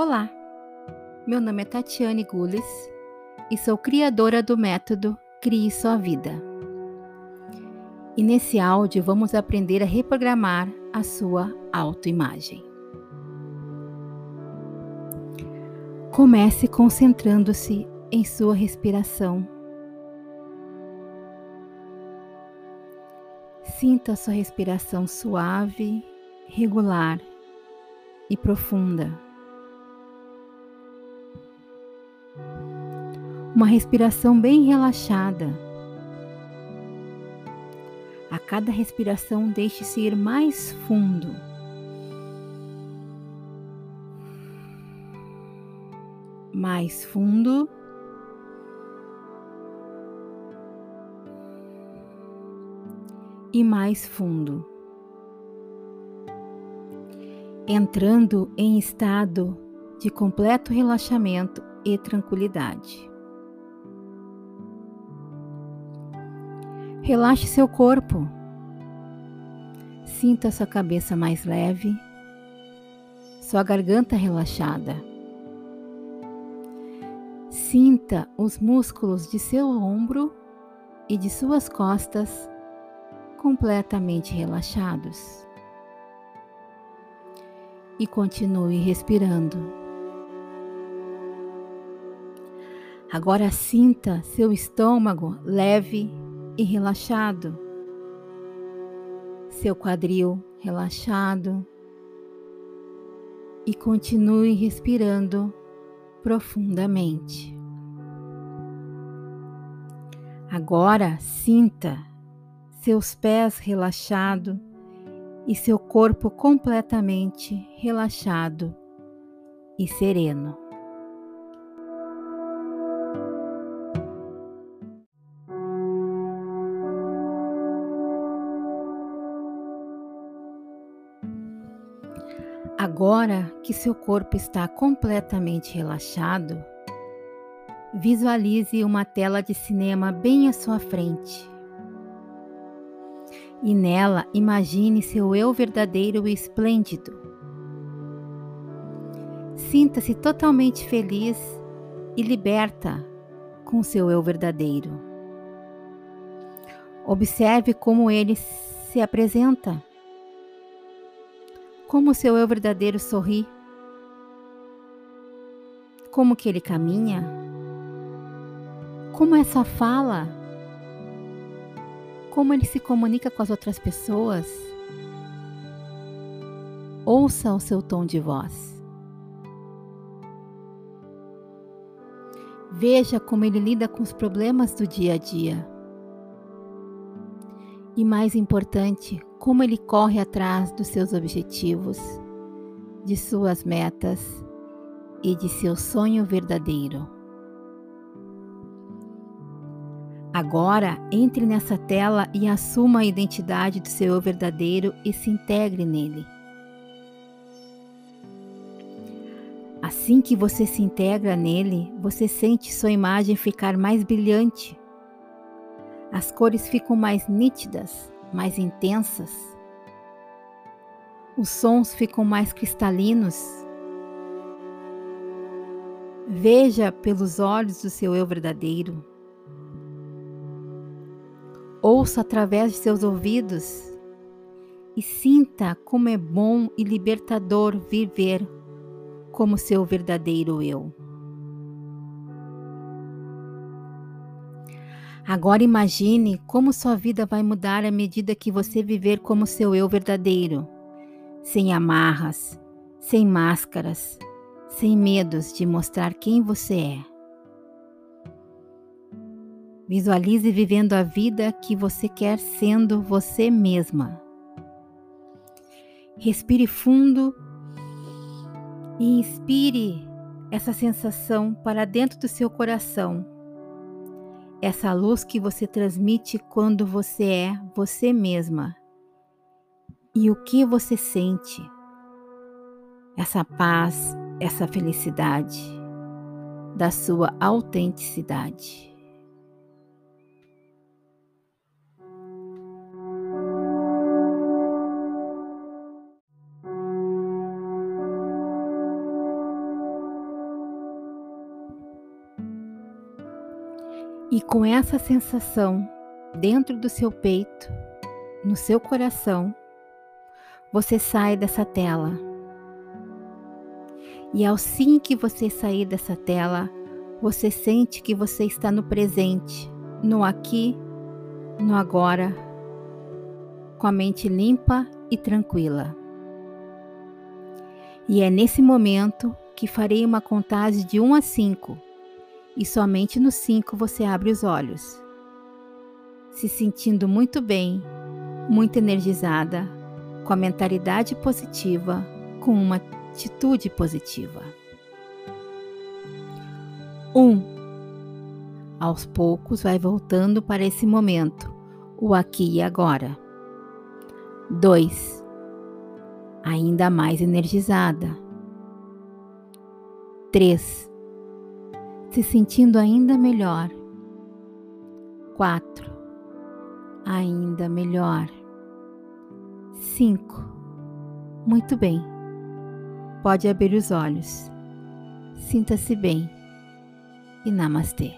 Olá, meu nome é Tatiane Gules e sou criadora do método Crie Sua Vida. E nesse áudio vamos aprender a reprogramar a sua autoimagem. Comece concentrando-se em sua respiração. Sinta sua respiração suave, regular e profunda. Uma respiração bem relaxada. A cada respiração, deixe-se ir mais fundo. Mais fundo. E mais fundo. Entrando em estado de completo relaxamento e tranquilidade. Relaxe seu corpo. Sinta sua cabeça mais leve, sua garganta relaxada. Sinta os músculos de seu ombro e de suas costas completamente relaxados. E continue respirando. Agora sinta seu estômago leve e relaxado, seu quadril relaxado e continue respirando profundamente. Agora sinta seus pés relaxados e seu corpo completamente relaxado e sereno. Agora que seu corpo está completamente relaxado, visualize uma tela de cinema bem à sua frente. E nela imagine seu eu verdadeiro e esplêndido. Sinta-se totalmente feliz e liberta com seu eu verdadeiro. Observe como ele se apresenta como seu eu verdadeiro sorri? Como que ele caminha? Como essa fala? Como ele se comunica com as outras pessoas? Ouça o seu tom de voz. Veja como ele lida com os problemas do dia a dia. E mais importante, como ele corre atrás dos seus objetivos, de suas metas e de seu sonho verdadeiro. Agora, entre nessa tela e assuma a identidade do seu eu verdadeiro e se integre nele. Assim que você se integra nele, você sente sua imagem ficar mais brilhante. As cores ficam mais nítidas mais intensas. Os sons ficam mais cristalinos. Veja pelos olhos do seu eu verdadeiro. Ouça através de seus ouvidos e sinta como é bom e libertador viver como seu verdadeiro eu. Agora imagine como sua vida vai mudar à medida que você viver como seu eu verdadeiro, sem amarras, sem máscaras, sem medos de mostrar quem você é. Visualize vivendo a vida que você quer sendo você mesma. Respire fundo e inspire essa sensação para dentro do seu coração essa luz que você transmite quando você é você mesma. E o que você sente? Essa paz, essa felicidade da sua autenticidade. E com essa sensação dentro do seu peito, no seu coração, você sai dessa tela. E ao sim que você sair dessa tela, você sente que você está no presente, no aqui, no agora, com a mente limpa e tranquila. E é nesse momento que farei uma contagem de 1 a 5, e somente no 5 você abre os olhos, se sentindo muito bem, muito energizada, com a mentalidade positiva, com uma atitude positiva. 1. Um, aos poucos vai voltando para esse momento, o aqui e agora. 2. Ainda mais energizada. 3. Se sentindo ainda melhor. 4. Ainda melhor. 5. Muito bem. Pode abrir os olhos. Sinta-se bem. E namastê.